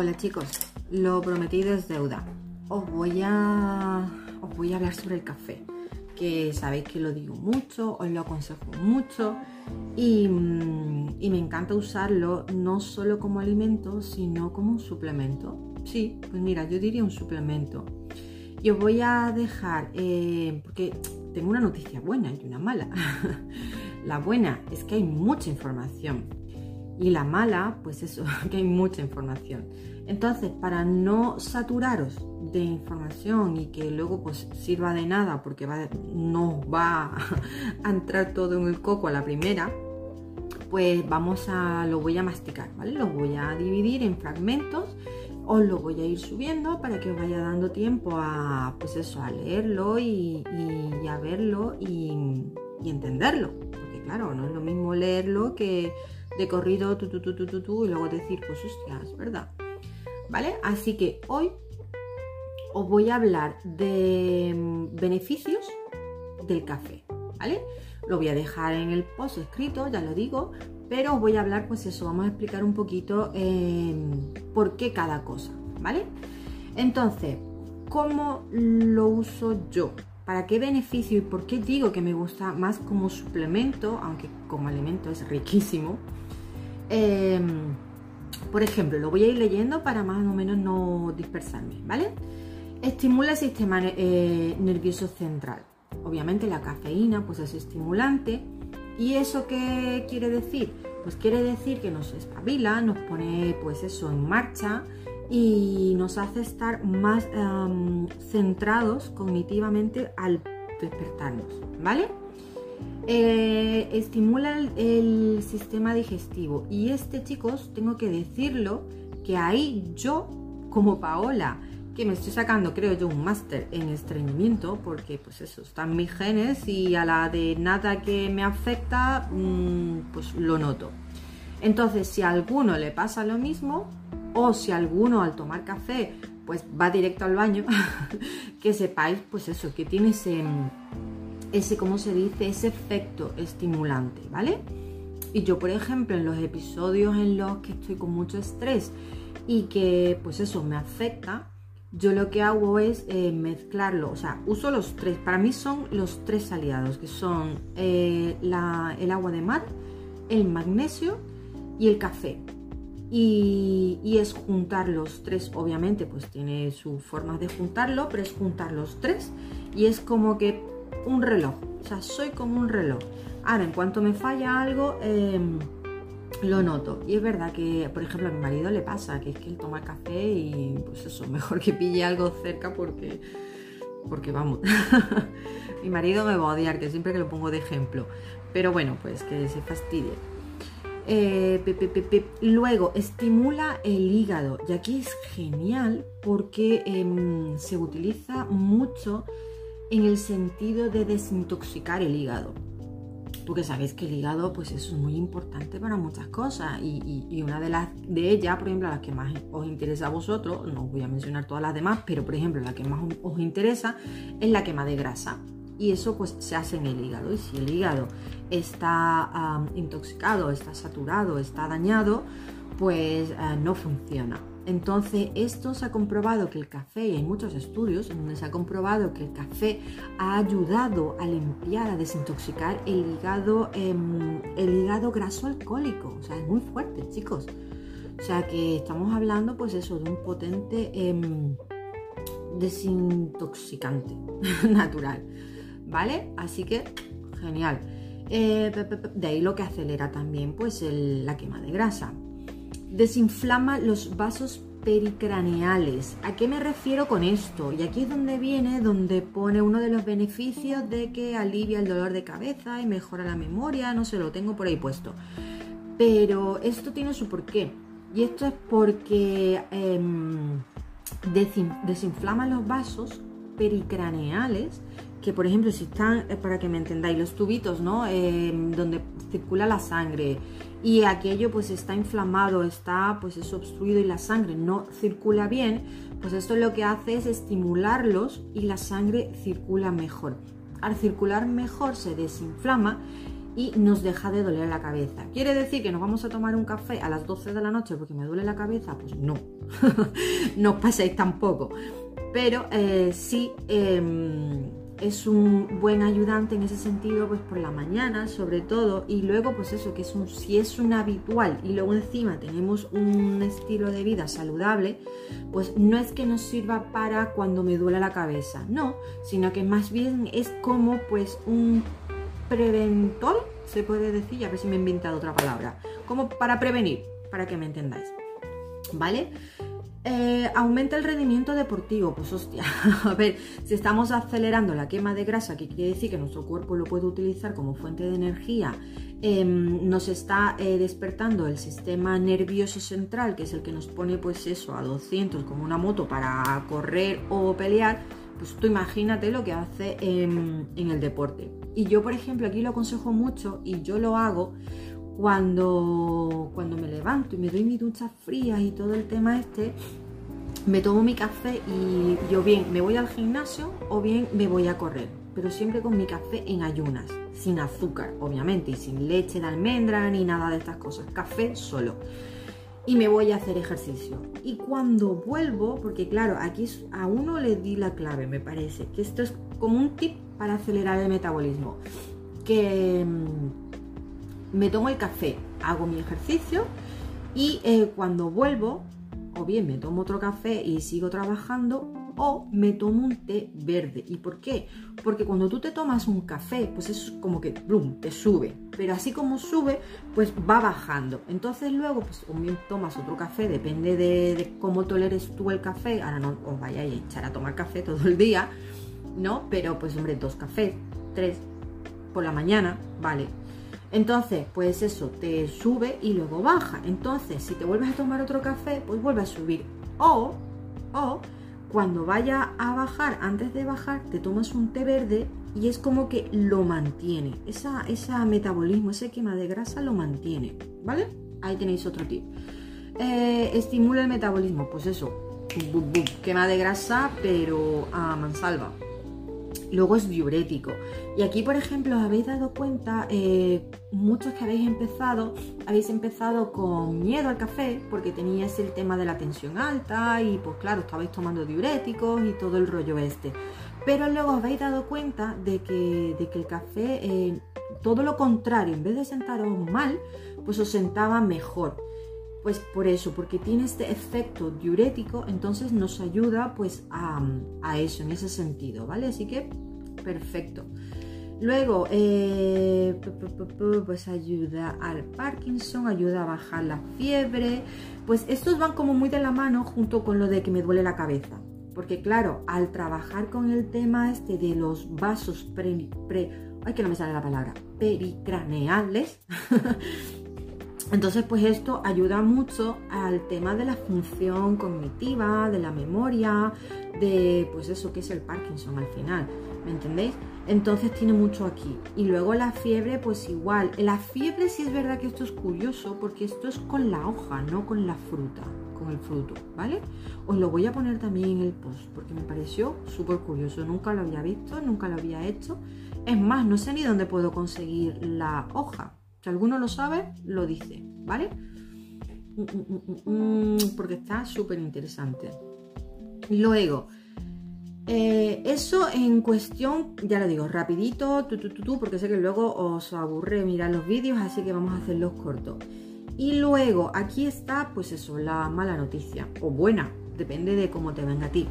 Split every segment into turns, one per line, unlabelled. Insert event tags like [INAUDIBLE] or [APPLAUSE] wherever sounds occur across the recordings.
Hola chicos, lo prometido es deuda. Os voy a, os voy a hablar sobre el café, que sabéis que lo digo mucho, os lo aconsejo mucho y, mm, me encanta usarlo no solo como alimento, sino como un suplemento. Sí, pues mira, yo diría un suplemento. Y os voy a dejar, eh, porque tengo una noticia buena y una mala. [LAUGHS] la buena es que hay mucha información y la mala, pues eso, [LAUGHS] que hay mucha información. Entonces, para no saturaros de información y que luego pues sirva de nada porque no va [LAUGHS] a entrar todo en el coco a la primera, pues vamos a, lo voy a masticar, ¿vale? Lo voy a dividir en fragmentos, os lo voy a ir subiendo para que os vaya dando tiempo a, pues eso, a leerlo y, y a verlo y, y entenderlo. Porque claro, no es lo mismo leerlo que de corrido tu, tu, tu, tu, y luego decir, pues hostia, es verdad. ¿Vale? Así que hoy os voy a hablar de mm, beneficios del café, ¿vale? Lo voy a dejar en el post escrito, ya lo digo, pero os voy a hablar, pues eso, vamos a explicar un poquito eh, por qué cada cosa, ¿vale? Entonces, ¿cómo lo uso yo? ¿Para qué beneficio y por qué digo que me gusta más como suplemento, aunque como alimento es riquísimo? Eh, por ejemplo, lo voy a ir leyendo para más o menos no dispersarme, ¿vale? Estimula el sistema eh, nervioso central. Obviamente la cafeína pues es estimulante. ¿Y eso qué quiere decir? Pues quiere decir que nos espabila, nos pone pues eso en marcha y nos hace estar más um, centrados cognitivamente al despertarnos, ¿vale? Eh, estimula el, sistema digestivo. Y este chicos tengo que decirlo que ahí yo como Paola que me estoy sacando creo yo un máster en estreñimiento porque pues eso están mis genes y a la de nada que me afecta mmm, pues lo noto. Entonces si a alguno le pasa lo mismo o si alguno al tomar café pues va directo al baño [LAUGHS] que sepáis pues eso que tiene ese ese, ¿cómo se dice? Ese efecto estimulante, ¿vale? Y yo, por ejemplo, en los episodios en los que estoy con mucho estrés y que, pues eso, me afecta, yo lo que hago es eh, mezclarlo, o sea, uso los tres, para mí son los tres aliados, que son eh, el agua de mar, el magnesio y el café. Y, y, es juntar los tres, obviamente, pues tiene su forma de juntarlo, pero es juntar los tres y es como que un reloj. O sea, soy como un reloj. Ahora, en cuanto me falla algo, eh, lo noto. Y es verdad que, por ejemplo, a mi marido le pasa que es que él toma café y pues eso, [LAUGHS] mejor que pille algo cerca porque, porque vamos. [LAUGHS] mi marido me va a odiar, que siempre que lo pongo de ejemplo. Pero bueno, pues que se fastidie. Eh, Luego, estimula el hígado. Y aquí es genial porque eh, se utiliza mucho en el sentido de desintoxicar el hígado. Porque sabéis que el hígado pues es muy importante para muchas cosas y, una de las de ellas, por ejemplo, las que más os interesa a vosotros, no os voy a mencionar todas las demás, pero por ejemplo la que más os interesa es la quema de grasa. Y eso pues se hace en el hígado. Y si el hígado está intoxicado, está saturado, está dañado, pues uh, no funciona. Entonces, esto se ha comprobado que el café, y hay muchos estudios donde se ha comprobado que el café ha ayudado a limpiar, a desintoxicar el hígado, eh, el hígado graso alcohólico. O sea, es muy fuerte, chicos. O sea, que estamos hablando, pues eso, de un potente eh, desintoxicante [LAUGHS] natural. ¿Vale? Así que, genial. Eh, de ahí lo que acelera también, pues, la quema de grasa desinflama los vasos pericraneales. ¿A qué me refiero con esto? Y aquí es donde viene, donde pone uno de los beneficios de que alivia el dolor de cabeza y mejora la memoria, no sé, lo tengo por ahí puesto. Pero esto tiene su porqué. Y esto es porque eh, desinflama los vasos pericraneales, que por ejemplo si están, eh, para que me entendáis, los tubitos, ¿no? Eh, donde circula la sangre, y aquello pues está inflamado, está pues es obstruido y la sangre no circula bien, pues esto lo que hace es estimularlos y la sangre circula mejor. Al circular mejor se desinflama y nos deja de doler la cabeza. ¿Quiere decir que nos vamos a tomar un café a las 12 de la noche porque me duele la cabeza? Pues no, [LAUGHS] no os paséis tampoco. Pero eh, sí em, es un buen ayudante en ese sentido, pues por la mañana sobre todo, y luego pues eso, que es un, si es un habitual y luego encima tenemos un estilo de vida saludable, pues no es que nos sirva para cuando me duele la cabeza, no, sino que más bien es como pues un preventor, se puede decir, a ver si me he inventado otra palabra, como para prevenir, para que me entendáis. ¿Vale? Eh, aumenta el rendimiento deportivo, pues hostia, [LAUGHS] a ver, si estamos acelerando la quema de grasa, que quiere decir que nuestro cuerpo lo puede utilizar como fuente de energía, em, nos está eh, despertando el sistema nervioso central, que es el que nos pone pues eso a 200 como una moto para correr o pelear, pues tú imagínate lo que hace en, el deporte. Y yo, por ejemplo, aquí lo aconsejo mucho y yo lo hago cuando, cuando me levanto y me doy mi ducha fría y todo el tema este, me tomo mi café y yo bien me voy al gimnasio o bien me voy a correr, pero siempre con mi café en ayunas, sin azúcar, obviamente, y sin leche de almendra ni nada de estas cosas, café solo y me voy a hacer ejercicio. Y cuando vuelvo, porque claro, aquí a uno le di la clave, me parece, que esto es como un tip para acelerar el metabolismo, que mm, me tomo el café, hago mi ejercicio y eh, cuando vuelvo, o bien me tomo otro café y sigo trabajando, o me tomo un té verde. ¿Y por qué? Porque cuando tú te tomas un café, pues es como que ¡blum! te sube. Pero así como sube, pues va bajando. Entonces luego, pues bien tomas otro café, depende de, cómo toleres tú el café. Ahora no os vayáis a echar a tomar café todo el día, ¿no? Pero pues hombre, dos cafés, tres por la mañana, vale. Entonces, pues eso, te sube y luego baja. Entonces, si te vuelves a tomar otro café, pues vuelve a subir. O, o, cuando vaya a bajar, antes de bajar, te tomas un té verde y es como que lo mantiene. Esa, ese metabolismo, ese quema de grasa lo mantiene, ¿vale? Ahí tenéis otro tip. Eh, estimula el metabolismo, pues eso, quema de grasa, pero a mansalva. Luego es diurético. Y aquí, por ejemplo, os habéis dado cuenta, eh, muchos que habéis empezado, habéis empezado con miedo al café porque teníais el tema de la tensión alta y pues claro, estabais tomando diuréticos y todo el rollo este. Pero luego os habéis dado cuenta de que, de que el café, eh, todo lo contrario, en vez de sentaros mal, pues os sentaba mejor. Pues por eso, porque tiene este efecto diurético, entonces nos ayuda pues a, eso, en ese sentido, ¿vale? Así que, perfecto. Luego, eh, pues ayuda al Parkinson, ayuda a bajar la fiebre. Pues estos van como muy de la mano junto con lo de que me duele la cabeza. Porque claro, al trabajar con el tema este de los vasos pre, pre ay que no me sale la palabra, pericraneales, [LAUGHS] Entonces, pues esto ayuda mucho al tema de la función cognitiva, de la memoria, de pues eso que es el Parkinson al final, ¿me entendéis? Entonces tiene mucho aquí. Y luego la fiebre, pues igual. La fiebre sí es verdad que esto es curioso porque esto es con la hoja, no con la fruta, con el fruto, ¿vale? Os lo voy a poner también en el post porque me pareció súper curioso. Nunca lo había visto, nunca lo había hecho. Es más, no sé ni dónde puedo conseguir la hoja. Si alguno lo sabe, lo dice, ¿vale? Mm, mm, mm, porque está súper interesante. Luego, eh, eso en cuestión, ya lo digo, rapidito, porque sé que luego os aburre mirar los vídeos, así que vamos a hacerlos cortos. Y luego, aquí está, pues eso, la mala noticia, o buena, depende de cómo te venga a ti.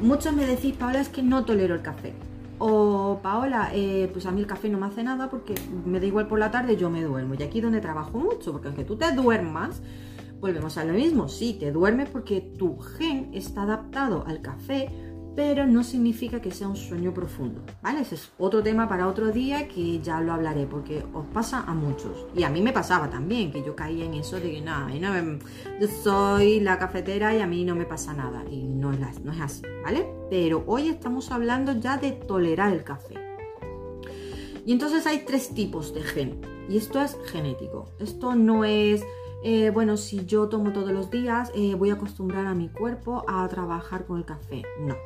Muchos me decís, Paola, es que no tolero el café. O Paola, eh, pues a mí el café no me hace nada porque me da igual por la tarde, yo me duermo. Y aquí donde trabajo mucho, porque aunque tú te duermas, volvemos a lo mismo. Sí, te duermes porque tu gen está adaptado al café, pero no significa que sea un sueño profundo, ¿vale? Ese es otro tema para otro día que ya lo hablaré porque os pasa a muchos. Y a mí me pasaba también, que yo caía en eso de que nada, no, yo soy la cafetera y a mí no me pasa nada. Y no es, así, ¿vale? Pero hoy estamos hablando ya de tolerar el café. Y entonces hay tres tipos de gen. Y esto es genético. Esto no es eh, bueno, si yo tomo todos los días, eh, voy a acostumbrar a mi cuerpo a trabajar con el café. No,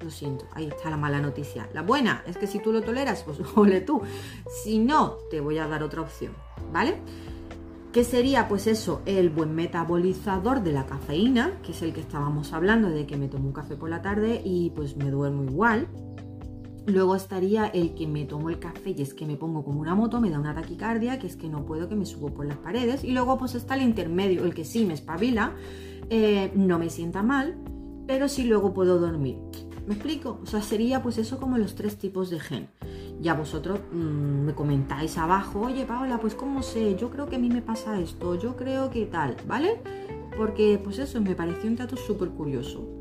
lo siento, ahí está la mala noticia. La buena es que si tú lo toleras, pues [LAUGHS] ole tú. Si no, te voy a dar otra opción, ¿vale? Que sería pues eso, el buen metabolizador de la cafeína, que es el que estábamos hablando de que me tomo un café por la tarde y pues me duermo igual. Luego estaría el que me tomo el café y es que me pongo como una moto, me da una taquicardia, que es que no puedo, que me subo por las paredes. Y luego pues está el intermedio, el que sí me espabila, eh, no me sienta mal, pero sí luego puedo dormir. ¿Me explico? O sea, sería pues eso como los tres tipos de gen. Ya vosotros mm, me comentáis abajo, oye Paola, pues cómo sé, yo creo que a mí me pasa esto, yo creo que tal, ¿vale? Porque pues eso me pareció un dato súper curioso.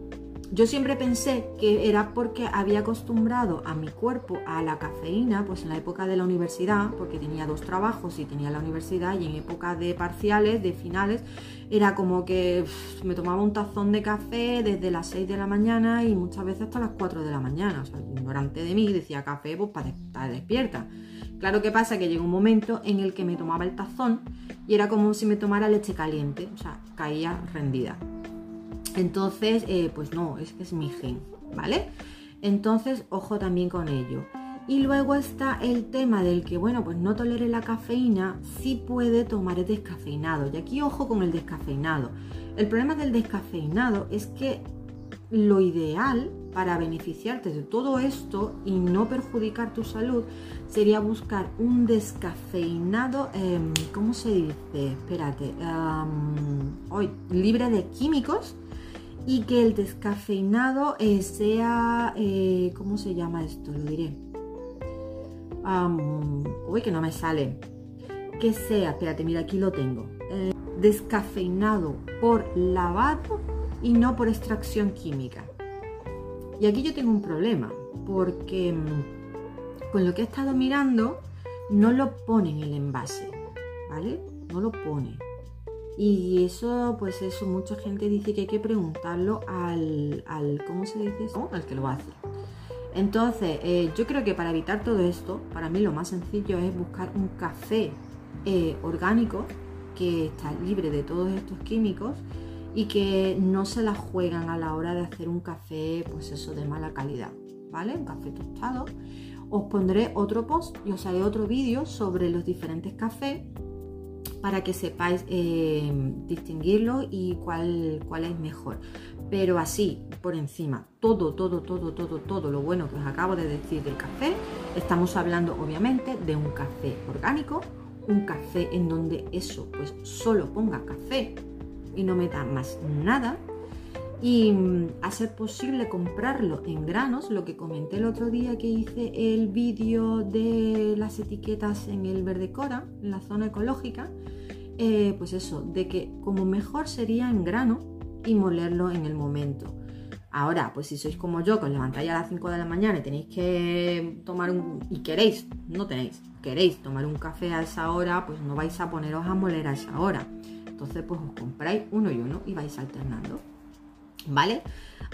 Yo siempre pensé que era porque había acostumbrado a mi cuerpo a la cafeína, pues en la época de la universidad, porque tenía dos trabajos y tenía la universidad y en época de parciales, de finales, era como que me tomaba un tazón de café desde las 6 de la mañana y muchas veces hasta las 4 de la mañana. O sea, ignorante de mí decía café pues para estar despierta. Claro que pasa que llegó un momento en el que me tomaba el tazón y era como si me tomara leche caliente, o sea, caía rendida. Entonces, eh, pues no, es que es mi gen, ¿vale? Entonces, ojo también con ello. Y luego está el tema del que, bueno, pues no tolere la cafeína, sí puede tomar el descafeinado. Y aquí ojo con el descafeinado. El problema del descafeinado es que lo ideal para beneficiarte de todo esto y no perjudicar tu salud sería buscar un descafeinado, em, ¿cómo se dice? Espérate, hoy libre de químicos y que el descafeinado eh, sea, eh, ¿cómo se llama esto? Lo diré. uy, que no me sale. Que sea, espérate, mira, aquí lo tengo. Eh, descafeinado por lavado y no por extracción química. Y aquí yo tengo un problema, porque mm, con lo que he estado mirando, no lo pone en el envase, ¿vale? No lo pone. Y eso, pues eso, mucha gente dice que hay que preguntarlo al, ¿cómo se dice eso? Al que lo hace. Entonces, eh, yo creo que para evitar todo esto, para mí lo más sencillo es buscar un café eh, orgánico que está libre de todos estos químicos y que no se la juegan a la hora de hacer un café, pues eso, de mala calidad, ¿vale? Un café tostado. Os pondré otro post y os haré otro vídeo sobre los diferentes cafés para que sepáis eh, distinguirlo y cuál, cuál es mejor. Pero así, por encima, todo, todo, todo, todo, todo lo bueno que os acabo de decir del café, estamos hablando obviamente de un café orgánico, un café en donde eso pues solo ponga café y no meta más nada, y mm, a ser posible comprarlo en granos, lo que comenté el otro día que hice el vídeo de las etiquetas en el verde cora, en la zona ecológica, eh, pues eso, de que como mejor sería en grano y molerlo en el momento. Ahora, pues si sois como yo, que os levantáis a las 5 de la mañana y tenéis que tomar un... y queréis, no tenéis, queréis tomar un café a esa hora, pues no vais a poneros a moler a esa hora. Entonces, pues os compráis uno y uno y vais alternando. ¿vale?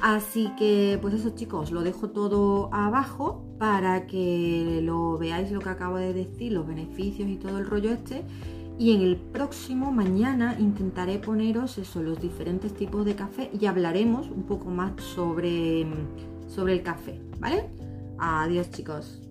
Así que, pues eso chicos, lo dejo todo abajo para que lo veáis lo que acabo de decir, los beneficios y todo el rollo este. Y en el próximo mañana intentaré poneros eso, los diferentes tipos de café y hablaremos un poco más sobre, sobre el café, ¿vale? Adiós chicos.